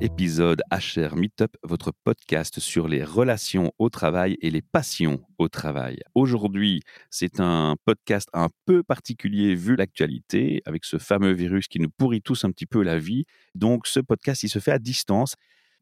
épisode HR Meetup, votre podcast sur les relations au travail et les passions au travail. Aujourd'hui, c'est un podcast un peu particulier vu l'actualité avec ce fameux virus qui nous pourrit tous un petit peu la vie. Donc ce podcast, il se fait à distance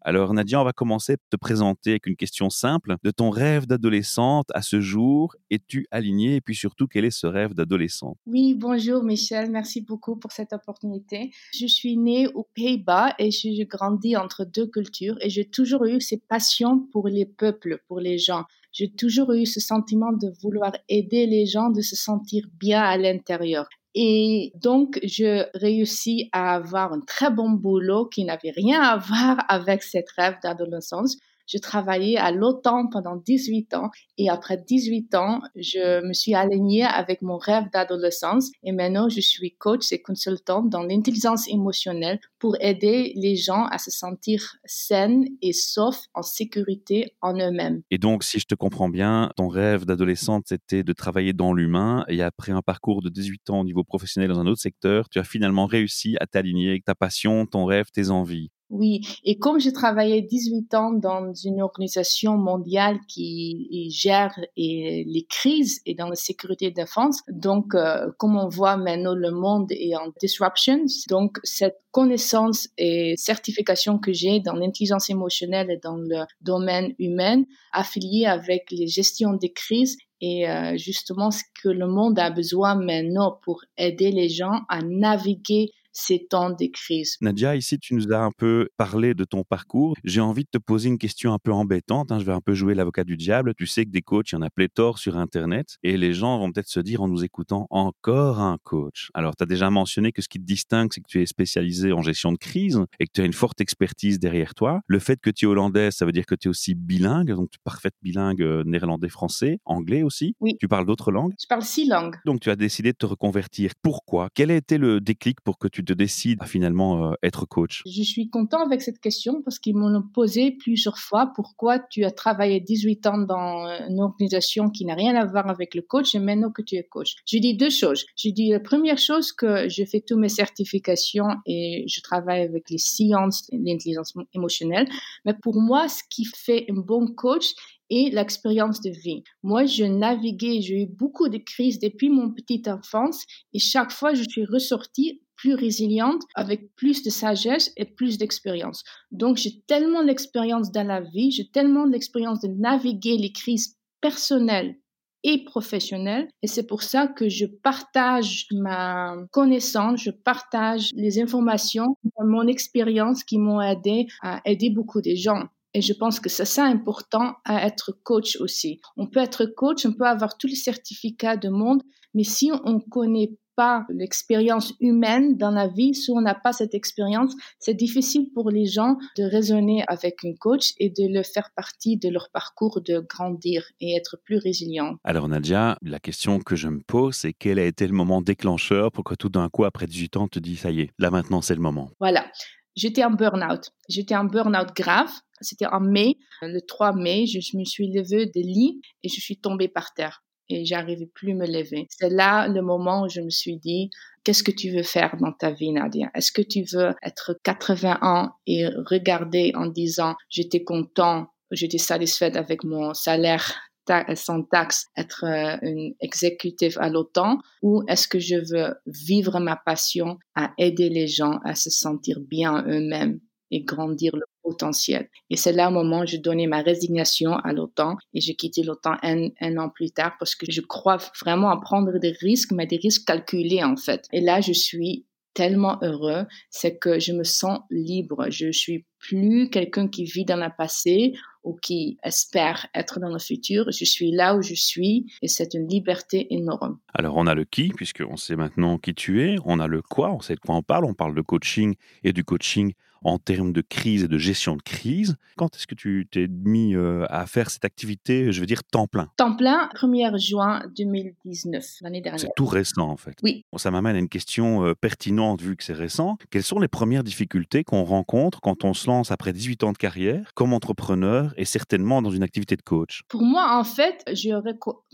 alors Nadia, on va commencer te présenter avec une question simple. De ton rêve d'adolescente à ce jour, es-tu alignée? Et puis surtout, quel est ce rêve d'adolescente? Oui, bonjour Michel, merci beaucoup pour cette opportunité. Je suis née aux Pays-Bas et j'ai grandi entre deux cultures et j'ai toujours eu cette passion pour les peuples, pour les gens. J'ai toujours eu ce sentiment de vouloir aider les gens, de se sentir bien à l'intérieur. Et donc, je réussis à avoir un très bon boulot qui n'avait rien à voir avec cette rêve d'adolescence. Je travaillais à l'OTAN pendant 18 ans et après 18 ans, je me suis alignée avec mon rêve d'adolescence et maintenant je suis coach et consultante dans l'intelligence émotionnelle pour aider les gens à se sentir saines et saufs en sécurité en eux-mêmes. Et donc, si je te comprends bien, ton rêve d'adolescente, c'était de travailler dans l'humain et après un parcours de 18 ans au niveau professionnel dans un autre secteur, tu as finalement réussi à t'aligner avec ta passion, ton rêve, tes envies. Oui, et comme j'ai travaillé 18 ans dans une organisation mondiale qui gère les crises et dans la sécurité et défense, donc euh, comme on voit maintenant le monde est en disruption, donc cette connaissance et certification que j'ai dans l'intelligence émotionnelle et dans le domaine humain, affiliée avec les gestions des crises et euh, justement ce que le monde a besoin maintenant pour aider les gens à naviguer ces temps de crise. Nadia, ici, tu nous as un peu parlé de ton parcours. J'ai envie de te poser une question un peu embêtante. Hein. Je vais un peu jouer l'avocat du diable. Tu sais que des coachs, il y en a pléthore sur Internet. Et les gens vont peut-être se dire en nous écoutant encore un coach. Alors, tu as déjà mentionné que ce qui te distingue, c'est que tu es spécialisé en gestion de crise et que tu as une forte expertise derrière toi. Le fait que tu es hollandais, ça veut dire que tu es aussi bilingue, donc tu es parfaite bilingue euh, néerlandais-français, anglais aussi. Oui. Tu parles d'autres langues Je parle six langues. Donc, tu as décidé de te reconvertir. Pourquoi? Quel a été le déclic pour que tu te finalement euh, coach Je suis content avec cette question parce qu'ils m'ont posé plusieurs fois pourquoi tu as travaillé 18 ans dans une organisation qui n'a rien à voir avec le coach et maintenant que tu es coach. Je dis deux choses. Je dis la première chose que je fais toutes mes certifications et je travaille avec les sciences l'intelligence émotionnelle. Mais pour moi, ce qui fait un bon coach, et l'expérience de vie. Moi, je naviguais, j'ai eu beaucoup de crises depuis mon petite enfance et chaque fois, je suis ressortie plus résiliente, avec plus de sagesse et plus d'expérience. Donc, j'ai tellement d'expérience dans la vie, j'ai tellement l'expérience de naviguer les crises personnelles et professionnelles. Et c'est pour ça que je partage ma connaissance, je partage les informations, mon expérience qui m'ont aidé à aider beaucoup de gens. Et je pense que c'est ça important à être coach aussi. On peut être coach, on peut avoir tous les certificats du monde, mais si on ne connaît pas l'expérience humaine dans la vie, si on n'a pas cette expérience, c'est difficile pour les gens de raisonner avec un coach et de le faire partie de leur parcours de grandir et être plus résilient. Alors Nadia, la question que je me pose, c'est quel a été le moment déclencheur pour que tout d'un coup, après 18 ans, tu te dis, ça y est, là maintenant, c'est le moment? Voilà. J'étais en burn-out. J'étais en burn-out grave. C'était en mai, le 3 mai, je me suis levée de lit et je suis tombée par terre et j'arrivais plus me lever. C'est là le moment où je me suis dit, qu'est-ce que tu veux faire dans ta vie, Nadia? Est-ce que tu veux être 80 ans et regarder en disant, j'étais content, j'étais satisfaite avec mon salaire sans taxe, être euh, une exécutive à l'OTAN, ou est-ce que je veux vivre ma passion à aider les gens à se sentir bien eux-mêmes et grandir le potentiel. Et c'est là au moment où je donnais ma résignation à l'OTAN et j'ai quitté l'OTAN un, un, an plus tard parce que je crois vraiment à prendre des risques, mais des risques calculés en fait. Et là, je suis tellement heureux, c'est que je me sens libre. Je suis plus quelqu'un qui vit dans le passé ou qui espère être dans le futur. Je suis là où je suis et c'est une liberté énorme. Alors on a le qui, puisqu'on sait maintenant qui tu es, on a le quoi, on sait de quoi on parle, on parle de coaching et du coaching en termes de crise et de gestion de crise. Quand est-ce que tu t'es mis euh, à faire cette activité, je veux dire, temps plein? Temps plein, 1er juin 2019, l'année dernière. C'est tout récent, en fait. Oui. Bon, ça m'amène à une question euh, pertinente, vu que c'est récent. Quelles sont les premières difficultés qu'on rencontre quand on se lance après 18 ans de carrière, comme entrepreneur et certainement dans une activité de coach? Pour moi, en fait, j'ai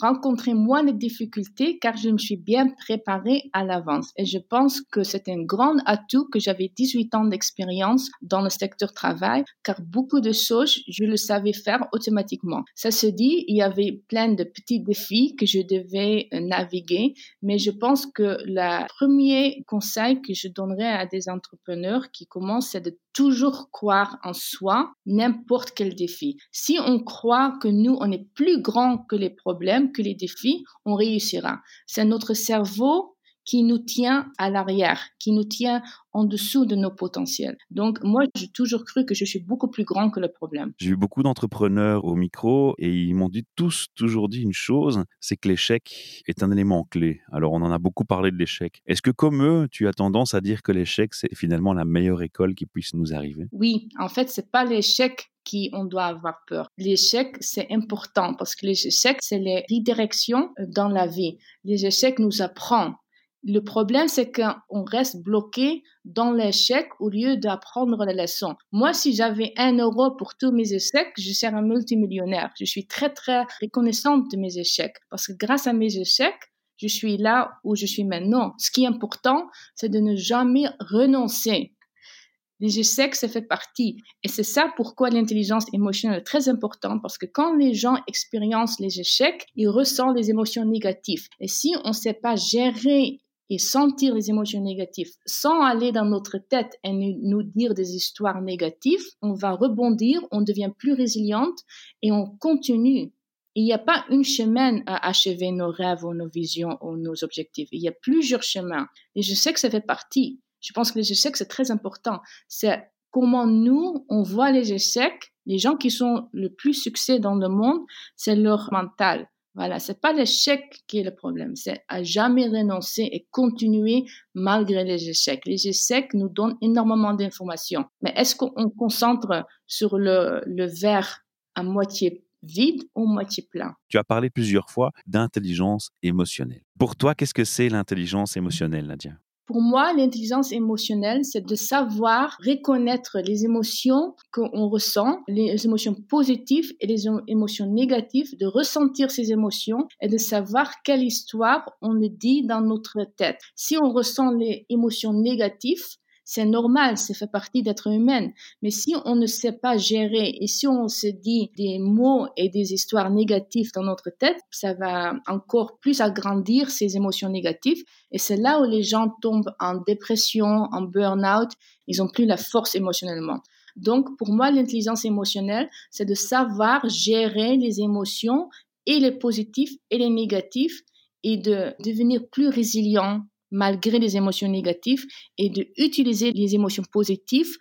rencontré moins de difficultés car je me suis bien préparée à l'avance. Et je pense que c'est un grand atout que j'avais 18 ans d'expérience dans le secteur travail, car beaucoup de choses, je le savais faire automatiquement. Ça se dit, il y avait plein de petits défis que je devais euh, naviguer, mais je pense que le premier conseil que je donnerais à des entrepreneurs qui commencent, c'est de toujours croire en soi, n'importe quel défi. Si on croit que nous, on est plus grand que les problèmes, que les défis, on réussira. C'est notre cerveau qui nous tient à l'arrière, qui nous tient en dessous de nos potentiels. Donc moi, j'ai toujours cru que je suis beaucoup plus grand que le problème. J'ai eu beaucoup d'entrepreneurs au micro et ils m'ont dit tous toujours dit une chose, c'est que l'échec est un élément clé. Alors on en a beaucoup parlé de l'échec. Est-ce que comme eux, tu as tendance à dire que l'échec c'est finalement la meilleure école qui puisse nous arriver? Oui, en fait, c'est pas l'échec qui on doit avoir peur. L'échec, c'est important parce que les échecs, c'est les redirections dans la vie. Les échecs nous apprennent le problème, c'est qu'on reste bloqué dans l'échec au lieu d'apprendre la leçon. Moi, si j'avais un euro pour tous mes échecs, je serais un multimillionnaire. Je suis très, très reconnaissante de mes échecs parce que grâce à mes échecs, je suis là où je suis maintenant. Ce qui est important, c'est de ne jamais renoncer. Les échecs, ça fait partie. Et c'est ça pourquoi l'intelligence émotionnelle est très importante, parce que quand les gens expérimentent les échecs, ils ressentent des émotions négatives. Et si on ne sait pas gérer et sentir les émotions négatives sans aller dans notre tête et nous dire des histoires négatives, on va rebondir, on devient plus résiliente et on continue. Il n'y a pas une chemin à achever nos rêves ou nos visions ou nos objectifs. Il y a plusieurs chemins. Et je sais que ça fait partie. Je pense que les échecs, c'est très important. C'est comment nous, on voit les échecs. Les gens qui sont le plus succès dans le monde, c'est leur mental. Voilà, c'est pas l'échec qui est le problème, c'est à jamais renoncer et continuer malgré les échecs. Les échecs nous donnent énormément d'informations, mais est-ce qu'on concentre sur le, verre à moitié vide ou moitié plein? Tu as parlé plusieurs fois d'intelligence émotionnelle. Pour toi, qu'est-ce que c'est l'intelligence émotionnelle, Nadia? Pour moi, l'intelligence émotionnelle, c'est de savoir reconnaître les émotions qu'on ressent, les émotions positives et les émotions négatives, de ressentir ces émotions et de savoir quelle histoire on le dit dans notre tête. Si on ressent les émotions négatives, c'est normal, ça fait partie d'être humaine. Mais si on ne sait pas gérer et si on se dit des mots et des histoires négatives dans notre tête, ça va encore plus agrandir ces émotions négatives. Et c'est là où les gens tombent en dépression, en burn-out. Ils ont plus la force émotionnellement. Donc, pour moi, l'intelligence émotionnelle, c'est de savoir gérer les émotions et les positifs et les négatifs et de devenir plus résilient malgré les émotions négatives et d'utiliser les émotions positives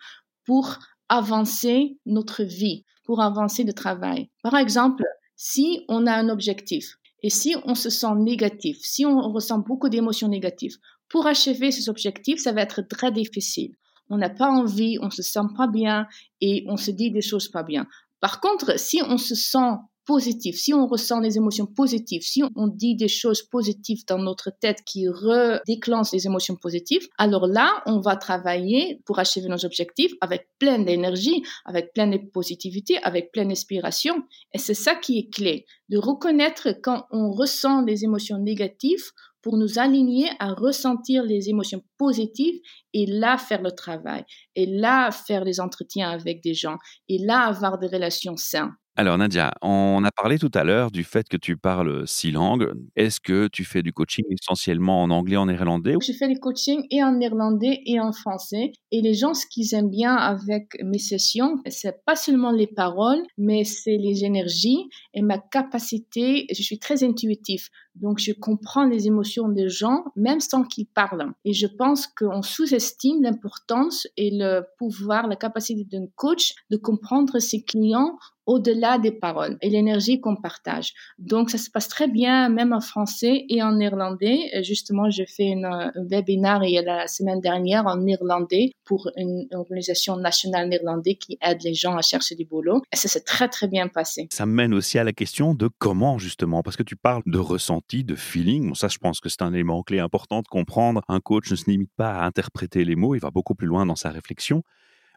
pour avancer notre vie, pour avancer le travail. Par exemple, si on a un objectif et si on se sent négatif, si on ressent beaucoup d'émotions négatives, pour achever ces objectifs, ça va être très difficile. On n'a pas envie, on se sent pas bien et on se dit des choses pas bien. Par contre, si on se sent positif, si on ressent des émotions positives, si on dit des choses positives dans notre tête qui redéclenchent les émotions positives, alors là, on va travailler pour achever nos objectifs avec plein d'énergie, avec plein de positivité, avec pleine d'inspiration. Et c'est ça qui est clé, de reconnaître quand on ressent des émotions négatives pour nous aligner à ressentir les émotions positives et là faire le travail, et là faire les entretiens avec des gens, et là avoir des relations saines. Alors Nadia, on a parlé tout à l'heure du fait que tu parles six langues. Est-ce que tu fais du coaching essentiellement en anglais, en néerlandais Je fais du coaching et en néerlandais et en français. Et les gens, ce qu'ils aiment bien avec mes sessions, c'est pas seulement les paroles, mais c'est les énergies et ma capacité. Je suis très intuitif. Donc, je comprends les émotions des gens, même sans qu'ils parlent. Et je pense qu'on sous-estime l'importance et le pouvoir, la capacité d'un coach de comprendre ses clients au-delà des paroles et l'énergie qu'on partage. Donc, ça se passe très bien, même en français et en néerlandais. Justement, j'ai fait un webinaire il y a la semaine dernière en néerlandais pour une organisation nationale néerlandaise qui aide les gens à chercher du boulot. Et ça s'est très, très bien passé. Ça mène aussi à la question de comment, justement, parce que tu parles de ressenti, de feeling. Ça, je pense que c'est un élément clé important de comprendre. Un coach ne se limite pas à interpréter les mots, il va beaucoup plus loin dans sa réflexion.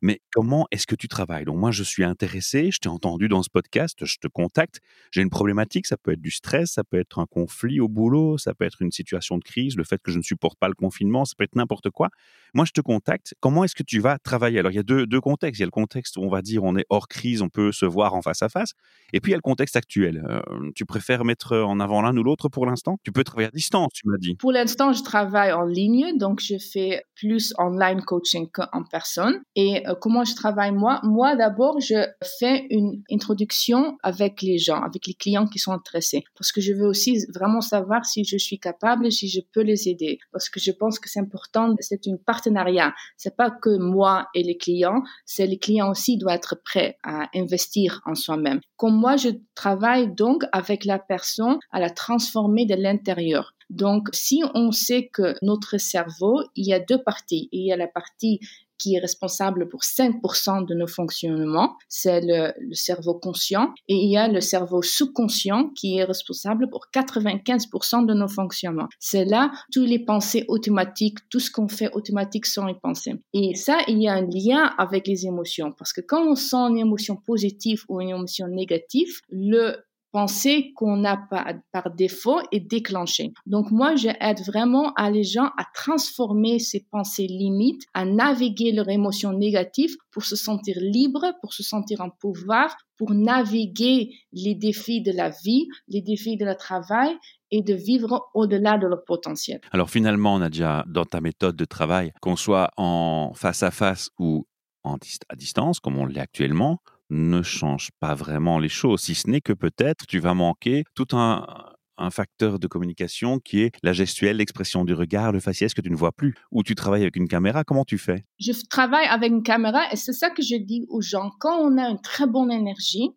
Mais comment est-ce que tu travailles? Donc moi, je suis intéressé, je t'ai entendu dans ce podcast, je te contacte, j'ai une problématique, ça peut être du stress, ça peut être un conflit au boulot, ça peut être une situation de crise, le fait que je ne supporte pas le confinement, ça peut être n'importe quoi. Moi, je te contacte, comment est-ce que tu vas travailler? Alors, il y a deux, deux, contextes. Il y a le contexte où on va dire on est hors crise, on peut se voir en face à face, et puis il y a le contexte actuel. Euh, tu préfères mettre en avant l'un ou l'autre pour l'instant? Tu peux travailler à distance, tu m'as dit. Pour l'instant, je travaille en ligne, donc je fais plus online coaching qu'en personne. Et euh, comment je travaille moi Moi, d'abord, je fais une introduction avec les gens, avec les clients qui sont intéressés, parce que je veux aussi vraiment savoir si je suis capable, si je peux les aider, parce que je pense que c'est important. C'est une partenariat. C'est pas que moi et les clients, c'est les clients aussi doivent être prêts à investir en soi-même. Comme moi, je travaille donc avec la personne à la transformer de l'intérieur. Donc, si on sait que notre cerveau, il y a deux parties. Il y a la partie qui est responsable pour 5% de nos fonctionnements, c'est le, cerveau conscient, et il y a le cerveau sous-conscient qui est responsable pour 95% de nos fonctionnements. C'est là tous les pensées automatiques, tout ce qu'on fait automatique sont les pensées. Et ça, il y a un lien avec les émotions, parce que quand on sent une émotion positive ou une émotion négative, le pensée qu'on a par, défaut est déclenchée. Donc moi, j'aide vraiment à les gens à transformer ces pensées limites, à naviguer leurs émotions négatives pour se sentir libre, pour se sentir en pouvoir, pour naviguer les défis de la vie, les défis de la travail et de vivre au-delà de leur potentiel. Alors finalement, Nadia, dans ta méthode de travail, qu'on soit en face à face ou en à distance, comme on l'est actuellement, ne change pas vraiment les choses, si ce n'est que peut-être tu vas manquer tout un, facteur de communication qui est la gestuelle, l'expression du regard, le faciès que tu ne vois plus. Ou tu travailles avec une caméra, comment tu fais? Je travaille avec une caméra et c'est ça que je dis aux gens. Quand on a une très bonne énergie,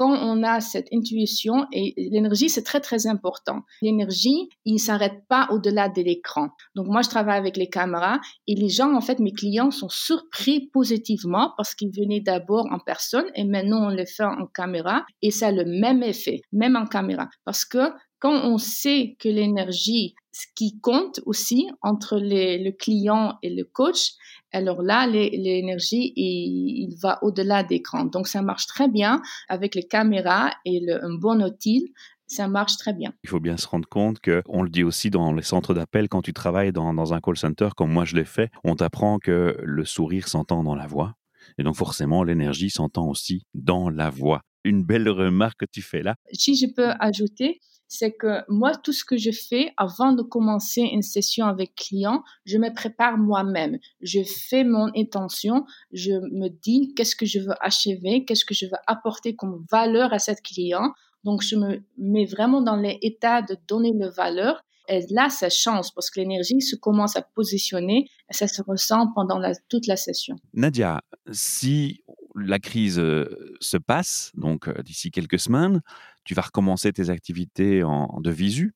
quand on a cette intuition, et l'énergie, c'est très, très important. L'énergie, il ne s'arrête pas au-delà de l'écran. Donc, moi, je travaille avec les caméras et les gens, en fait, mes clients sont surpris positivement parce qu'ils venaient d'abord en personne et maintenant on le fait en caméra et ça a le même effet, même en caméra. Parce que quand on sait que l'énergie, ce qui compte aussi entre le client et le coach, alors là, l'énergie, il, va au-delà d'écran. Donc, ça marche très bien avec les caméras et un bon outil ça marche très bien. Il faut bien se rendre compte que, on le dit aussi dans les centres d'appel, quand tu travailles dans, dans, un call center, comme moi je l'ai fait, on t'apprend que le sourire s'entend dans la voix. Et donc forcément, l'énergie s'entend aussi dans la voix. Une belle remarque que tu fais là. Si je peux ajouter, c'est que moi, tout ce que je fais avant de commencer une session avec client, je me prépare moi-même. Je fais mon intention, je me dis qu'est-ce que je veux achever, qu'est-ce que je veux apporter comme valeur à cette client. Donc, je me mets vraiment dans l'état de donner le valeur. Et là, ça change parce que l'énergie se commence à positionner et ça se ressent pendant toute la session. Nadia, si la crise euh, se passe, donc euh, d'ici quelques semaines, tu vas recommencer tes activités en, de visu.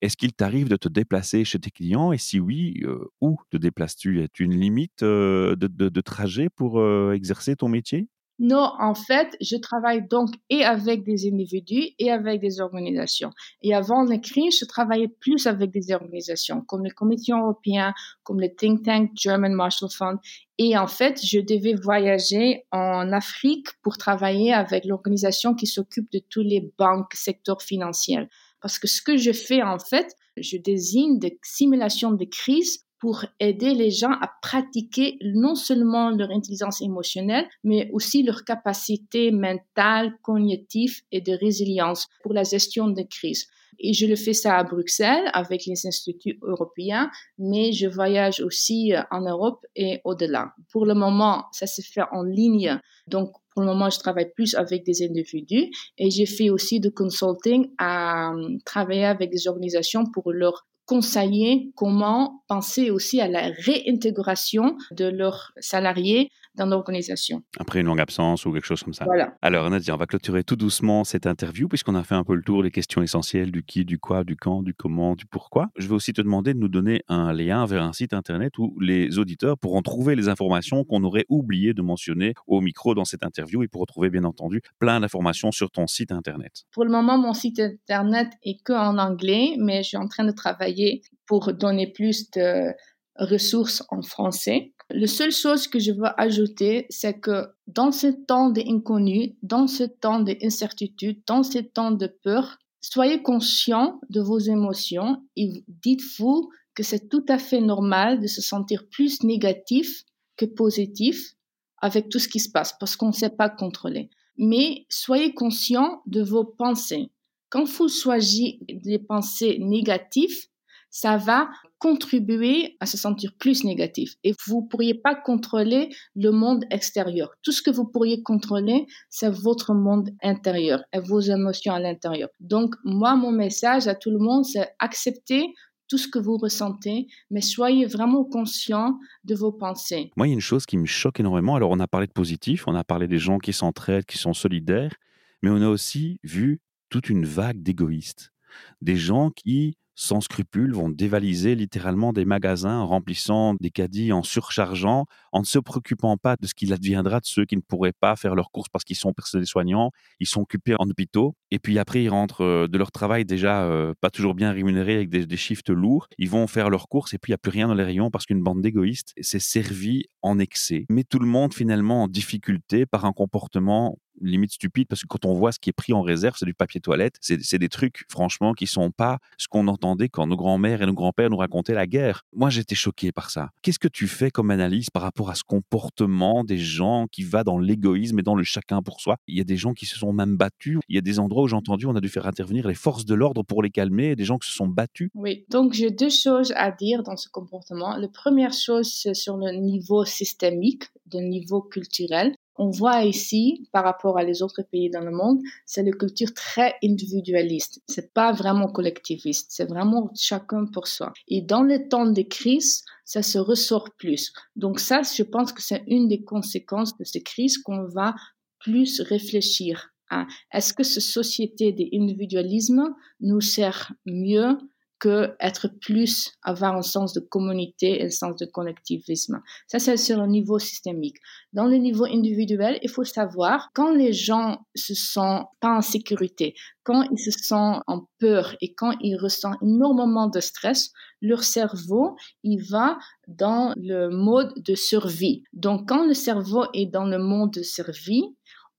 Est-ce qu'il t'arrive de te déplacer chez tes clients? Et si oui, euh, où te déplaces-tu? As-tu une limite de, trajet pour exercer ton métier? Non, en fait, je travaille donc et avec des individus et avec des organisations. Et avant la crise, je travaillais plus avec des organisations comme le Commission européen, comme le think tank German Marshall Fund. Et en fait, je devais voyager en Afrique pour travailler avec l'organisation qui s'occupe de tous les banques, secteurs financiers. Parce que ce que je fais, en fait, je désigne des simulations de crise pour aider les gens à pratiquer non seulement leur intelligence émotionnelle, mais aussi leur capacité mentale, cognitive et de résilience pour la gestion de crise. Et je le fais ça à Bruxelles avec les instituts européens, mais je voyage aussi en Europe et au-delà. Pour le moment, ça se fait en ligne. Donc, pour le moment, je travaille plus avec des individus et j'ai fait aussi du consulting à euh, travailler avec des organisations pour leur conseiller comment penser aussi à la réintégration de leurs salariés dans l'organisation. Après une longue absence ou quelque chose comme ça. Voilà. Alors Nadia, on va clôturer tout doucement cette interview puisqu'on a fait un peu le tour des questions essentielles du qui, du quoi, du quand, du comment, du pourquoi. Je vais aussi te demander de nous donner un lien vers un site internet où les auditeurs pourront trouver les informations qu'on aurait oublié de mentionner au micro dans cette interview et pour retrouver bien entendu plein d'informations sur ton site internet. Pour le moment, mon site internet est que en anglais, mais je suis en train de travailler pour donner plus de ressources en français. La seule chose que je veux ajouter, c'est que dans ce temps d'inconnu, dans ce temps d'incertitude, dans ce temps de peur, soyez conscient de vos émotions et dites-vous que c'est tout à fait normal de se sentir plus négatif que positif avec tout ce qui se passe parce qu'on ne sait pas contrôler. Mais soyez conscient de vos pensées. Quand vous choisissez des pensées négatives, ça va contribuer à se sentir plus négatif. Et vous ne pourriez pas contrôler le monde extérieur. Tout ce que vous pourriez contrôler, c'est votre monde intérieur et vos émotions à l'intérieur. Donc, moi, mon message à tout le monde, c'est accepter tout ce que vous ressentez, mais soyez vraiment conscient de vos pensées. Moi, il y a une chose qui me choque énormément. Alors, on a parlé de positif, on a parlé des gens qui s'entraident, qui sont solidaires, mais on a aussi vu toute une vague d'égoïstes. Des gens qui sans scrupules, vont dévaliser littéralement des magasins en remplissant des caddies, en surchargeant, en ne se préoccupant pas de ce qu'il adviendra de ceux qui ne pourraient pas faire leurs courses parce qu'ils sont personnels soignants, ils sont occupés en hôpitaux, et puis après ils rentrent euh, de leur travail déjà euh, pas toujours bien rémunérés avec des, des shifts lourds, ils vont faire leurs courses et puis il n'y a plus rien dans les rayons parce qu'une bande d'égoïstes s'est servie en excès. Mais tout le monde finalement en difficulté par un comportement limite stupide parce que quand on voit ce qui est pris en réserve, c'est du papier toilette. C'est des trucs, franchement, qui sont pas ce qu'on entendait quand nos grands-mères et nos grands-pères nous racontaient la guerre. Moi, j'étais choqué par ça. Qu'est-ce que tu fais comme analyse par rapport à ce comportement des gens qui va dans l'égoïsme et dans le chacun pour soi? Il y a des gens qui se sont même battus. Il y a des endroits où j'ai entendu, on a dû faire intervenir les forces de l'ordre pour les calmer, des gens qui se sont battus. Oui, donc j'ai deux choses à dire dans ce comportement. La première chose, c'est sur le niveau systémique, le niveau culturel on voit ici, par rapport à les autres pays dans le monde, c'est une culture très individualiste. C'est pas vraiment collectiviste. C'est vraiment chacun pour soi. Et dans les temps de crise, ça se ressort plus. Donc ça, je pense que c'est une des conséquences de ces crises qu'on va plus réfléchir à. Est-ce que cette société d'individualisme nous sert mieux que être plus, avoir un sens de communauté un sens de collectivisme. Ça, c'est sur le niveau systémique. Dans le niveau individuel, il faut savoir quand les gens se sentent pas en sécurité, quand ils se sentent en peur et quand ils ressentent énormément de stress, leur cerveau, il va dans le mode de survie. Donc, quand le cerveau est dans le mode de survie,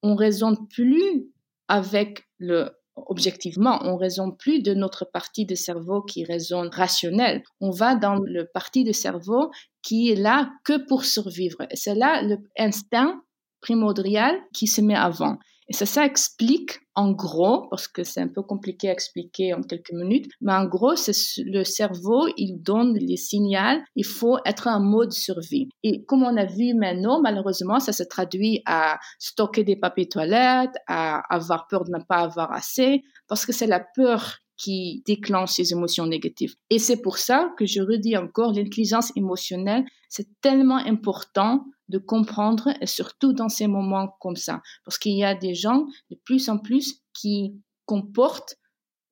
on raisonne plus avec le objectivement, on raisonne plus de notre partie de cerveau qui raisonne rationnel. On va dans le parti de cerveau qui est là que pour survivre. C'est là l'instinct primordial qui se met avant. Et ça, ça explique en gros, parce que c'est un peu compliqué à expliquer en quelques minutes, mais en gros, c'est le cerveau, il donne les signaux, il faut être en mode survie. Et comme on a vu maintenant, malheureusement, ça se traduit à stocker des papiers toilettes, à avoir peur de ne pas avoir assez, parce que c'est la peur qui déclenche ces émotions négatives. Et c'est pour ça que je redis encore, l'intelligence émotionnelle, c'est tellement important de comprendre, et surtout dans ces moments comme ça, parce qu'il y a des gens de plus en plus qui comportent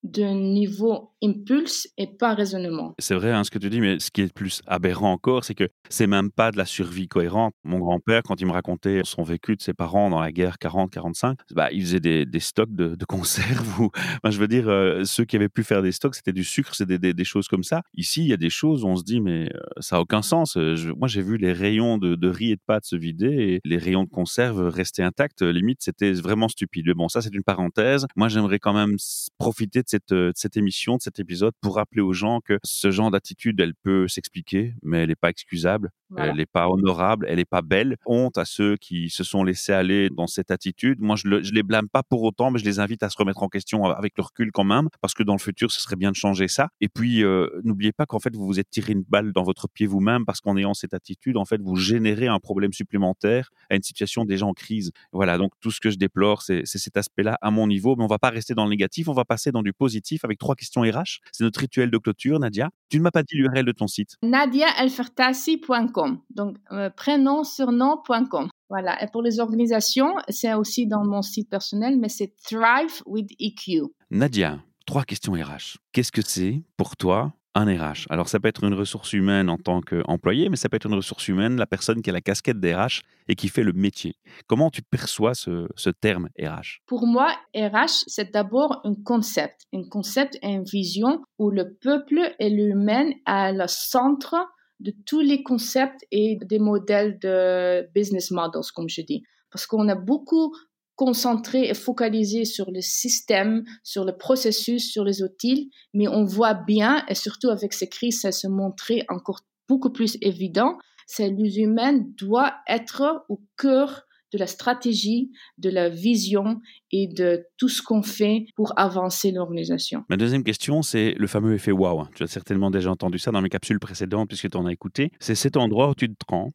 d'un niveau impulse et pas raisonnement. C'est vrai hein, ce que tu dis, mais ce qui est plus aberrant encore, c'est que c'est même pas de la survie cohérente. Mon grand-père, quand il me racontait son vécu de ses parents dans la guerre 40-45, bah, il faisait des, stocks de, de conserves. Ou, je veux dire, euh, ceux qui avaient pu faire des stocks, c'était du sucre, c'était des, choses comme ça. Ici, il y a des choses où on se dit, mais euh, ça a aucun sens. Euh, moi, j'ai vu les rayons de, de, riz et de pâtes se vider et les rayons de conserve rester intacts. Limite, c'était vraiment stupide. Mais bon, ça, c'est une parenthèse. Moi, j'aimerais quand même profiter de cette, de cette émission, de cet épisode, pour rappeler aux gens que ce genre d'attitude, elle peut s'expliquer, mais elle n'est pas excusable, elle n'est pas honorable, elle n'est pas belle. Honte à ceux qui se sont laissés aller dans cette attitude. Moi, je, ne les blâme pas pour autant, mais je les invite à se remettre en question avec le recul quand même, parce que dans le futur, ce serait bien de changer ça. Et puis, euh, n'oubliez pas qu'en fait, vous vous êtes tiré une balle dans votre pied vous-même, parce qu'en ayant cette attitude, en fait, vous générez un problème supplémentaire à une situation déjà en crise. Voilà, donc tout ce que je déplore, c'est cet aspect-là à mon niveau, mais on va pas rester dans le négatif, on va passer dans du positif avec trois questions RH. C'est notre rituel de clôture, Nadia. Tu ne m'as pas dit l'URL de ton site. nadiaelfertassi.com. Donc, euh, prénom, surnom.com. Voilà. Et pour les organisations, c'est aussi dans mon site personnel, mais c'est Thrive with EQ. Nadia, trois questions RH. Qu'est-ce que c'est pour toi un RH. Alors ça peut être une ressource humaine en tant qu'employé, mais ça peut être une ressource humaine, la personne qui a la casquette d'RH et qui fait le métier. Comment tu perçois ce, ce terme RH Pour moi, RH, c'est d'abord un concept, un concept et une vision où le peuple et l'humain à le centre de tous les concepts et des modèles de business models, comme je dis. Parce qu'on a beaucoup concentré et focalisé sur le système, sur le processus, sur les outils, mais on voit bien, et surtout avec ces crises, ça se montrait encore beaucoup plus évident, c'est l'humain doit être au cœur de la stratégie, de la vision et de tout ce qu'on fait pour avancer l'organisation. Ma deuxième question, c'est le fameux effet wow. Tu as certainement déjà entendu ça dans mes capsules précédentes puisque tu en as écouté. C'est cet endroit où tu te rends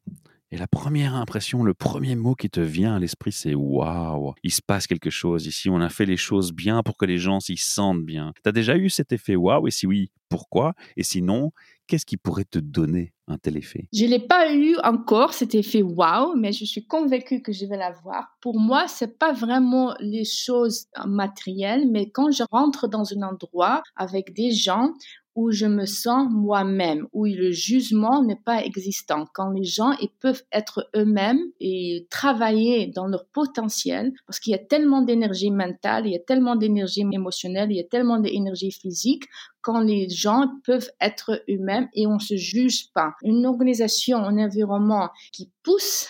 et la première impression, le premier mot qui te vient à l'esprit, c'est waouh, il se passe quelque chose ici. On a fait les choses bien pour que les gens s'y sentent bien. Tu as déjà eu cet effet waouh? Et si oui, pourquoi? Et sinon, qu'est-ce qui pourrait te donner un tel effet? Je l'ai pas eu encore cet effet waouh, mais je suis convaincue que je vais l'avoir. Pour moi, c'est pas vraiment les choses matérielles, mais quand je rentre dans un endroit avec des gens où je me sens moi-même, où le jugement n'est pas existant, quand les gens peuvent être eux-mêmes et travailler dans leur potentiel, parce qu'il y a tellement d'énergie mentale, il y a tellement d'énergie émotionnelle, il y a tellement d'énergie physique, quand les gens peuvent être eux-mêmes et on se juge pas. Une organisation, un environnement qui pousse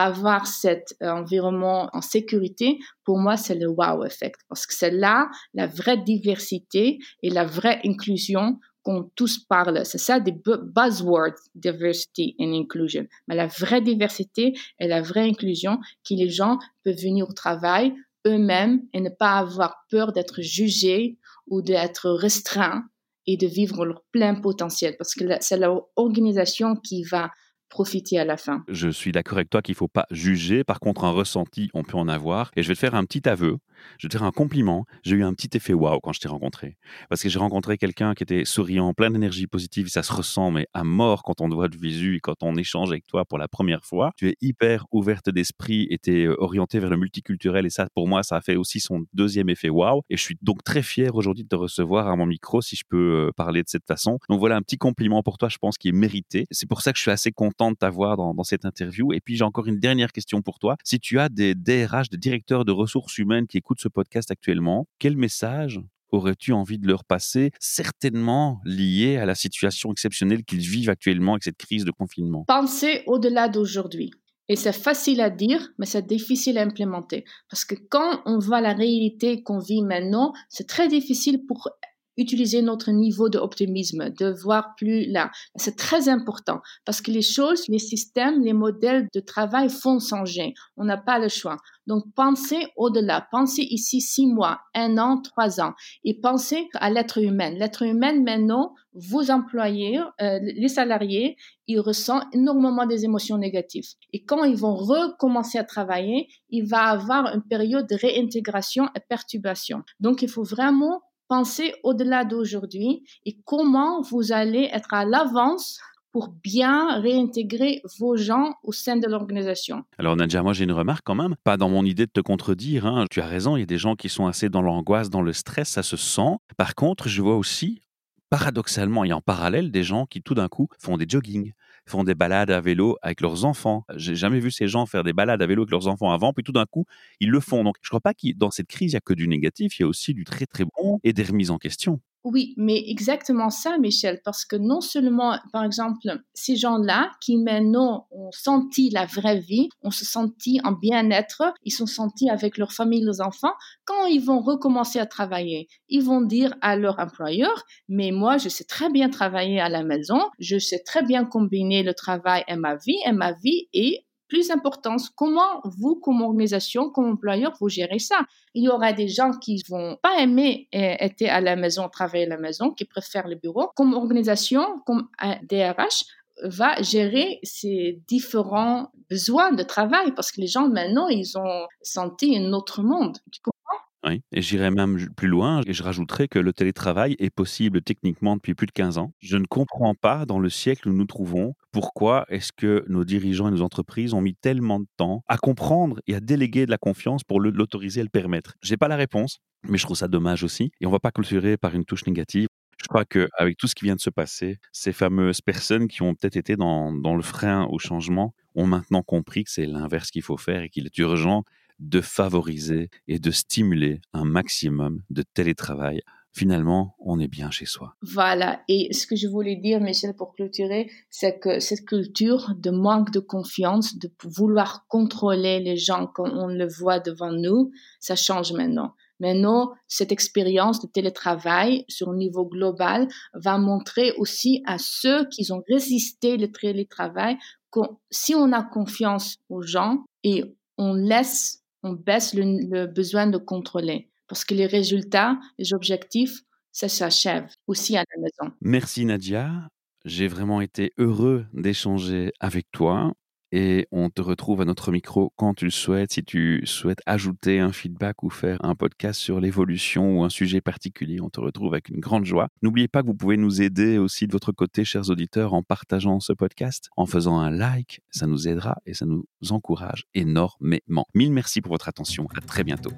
avoir cet euh, environnement en sécurité, pour moi, c'est le wow effect. Parce que c'est là la vraie diversité et la vraie inclusion qu'on tous parle. C'est ça des buzzwords, diversity and inclusion. Mais la vraie diversité et la vraie inclusion, que les gens peuvent venir au travail eux-mêmes et ne pas avoir peur d'être jugés ou d'être restreints et de vivre leur plein potentiel. Parce que c'est l'organisation qui va profiter à la fin. Je suis d'accord avec toi qu'il ne faut pas juger. Par contre, un ressenti, on peut en avoir. Et je vais te faire un petit aveu. Je vais te un compliment. J'ai eu un petit effet waouh quand je t'ai rencontré. Parce que j'ai rencontré quelqu'un qui était souriant, plein d'énergie positive. Ça se ressent, mais à mort quand on te voit de visu et quand on échange avec toi pour la première fois. Tu es hyper ouverte d'esprit et tu es euh, orientée vers le multiculturel. Et ça, pour moi, ça a fait aussi son deuxième effet waouh. Et je suis donc très fier aujourd'hui de te recevoir à mon micro, si je peux euh, parler de cette façon. Donc voilà un petit compliment pour toi, je pense, qui est mérité. C'est pour ça que je suis assez content de t'avoir dans, dans cette interview. Et puis j'ai encore une dernière question pour toi. Si tu as des DRH, des directeurs de ressources humaines qui écoutent ce podcast actuellement, quel message aurais-tu envie de leur passer, certainement lié à la situation exceptionnelle qu'ils vivent actuellement avec cette crise de confinement? Pensez au-delà d'aujourd'hui. Et c'est facile à dire, mais c'est difficile à implémenter. Parce que quand on voit la réalité qu'on vit maintenant, c'est très difficile pour utiliser notre niveau d'optimisme, de voir plus là. C'est très important parce que les choses, les systèmes, les modèles de travail font changer. On n'a pas le choix. Donc, pensez au-delà. Pensez ici six mois, un an, trois ans. Et pensez à l'être humain. L'être humain, maintenant, vos employés, euh, les salariés, ils ressentent énormément des émotions négatives. Et quand ils vont recommencer à travailler, il va avoir une période de réintégration et perturbation. Donc, il faut vraiment pensez au-delà d'aujourd'hui et comment vous allez être à l'avance pour bien réintégrer vos gens au sein de l'organisation. Alors Nadja, moi j'ai une remarque quand même, pas dans mon idée de te contredire, hein. tu as raison, il y a des gens qui sont assez dans l'angoisse, dans le stress, ça se sent. Par contre, je vois aussi, paradoxalement et en parallèle, des gens qui tout d'un coup font des joggings, font des balades à vélo avec leurs enfants. J'ai jamais vu ces gens faire des balades à vélo avec leurs enfants avant, puis tout d'un coup, ils le font. Donc, je crois pas que dans cette crise, il y a que du négatif, il y a aussi du très très bon et des remises en question. Oui, mais exactement ça, Michel, parce que non seulement, par exemple, ces gens-là qui maintenant ont senti la vraie vie, ont se senti en bien-être, ils sont sentis avec leur famille, leurs enfants, quand ils vont recommencer à travailler, ils vont dire à leur employeur, mais moi, je sais très bien travailler à la maison, je sais très bien combiner le travail et ma vie, et ma vie est plus importante, comment vous, comme organisation, comme employeur, vous gérez ça? Il y aura des gens qui vont pas aimer euh, être à la maison, travailler à la maison, qui préfèrent le bureau. Comme organisation, comme DRH, va gérer ces différents besoins de travail parce que les gens maintenant ils ont senti un autre monde. Tu et j'irai même plus loin et je rajouterai que le télétravail est possible techniquement depuis plus de 15 ans. Je ne comprends pas dans le siècle où nous nous trouvons pourquoi est-ce que nos dirigeants et nos entreprises ont mis tellement de temps à comprendre et à déléguer de la confiance pour l'autoriser et le permettre. J'ai pas la réponse, mais je trouve ça dommage aussi et on va pas clôturer par une touche négative. Je crois qu'avec tout ce qui vient de se passer, ces fameuses personnes qui ont peut-être été dans le frein au changement ont maintenant compris que c'est l'inverse qu'il faut faire et qu'il est urgent de favoriser et de stimuler un maximum de télétravail finalement, on est bien chez soi. Voilà. Et ce que je voulais dire, Michel, pour clôturer, c'est que cette culture de manque de confiance, de vouloir contrôler les gens comme on le voit devant nous, ça change maintenant. Maintenant, cette expérience de télétravail sur un niveau global va montrer aussi à ceux qui ont résisté le télétravail que si on a confiance aux gens et on laisse, on baisse le besoin de contrôler parce que les résultats, les objectifs, ça s'achève aussi à la maison. Merci Nadia. J'ai vraiment été heureux d'échanger avec toi et on te retrouve à notre micro quand tu le souhaites. Si tu souhaites ajouter un feedback ou faire un podcast sur l'évolution ou un sujet particulier, on te retrouve avec une grande joie. N'oubliez pas que vous pouvez nous aider aussi de votre côté, chers auditeurs, en partageant ce podcast, en faisant un like. Ça nous aidera et ça nous encourage énormément. Mille merci pour votre attention. À très bientôt.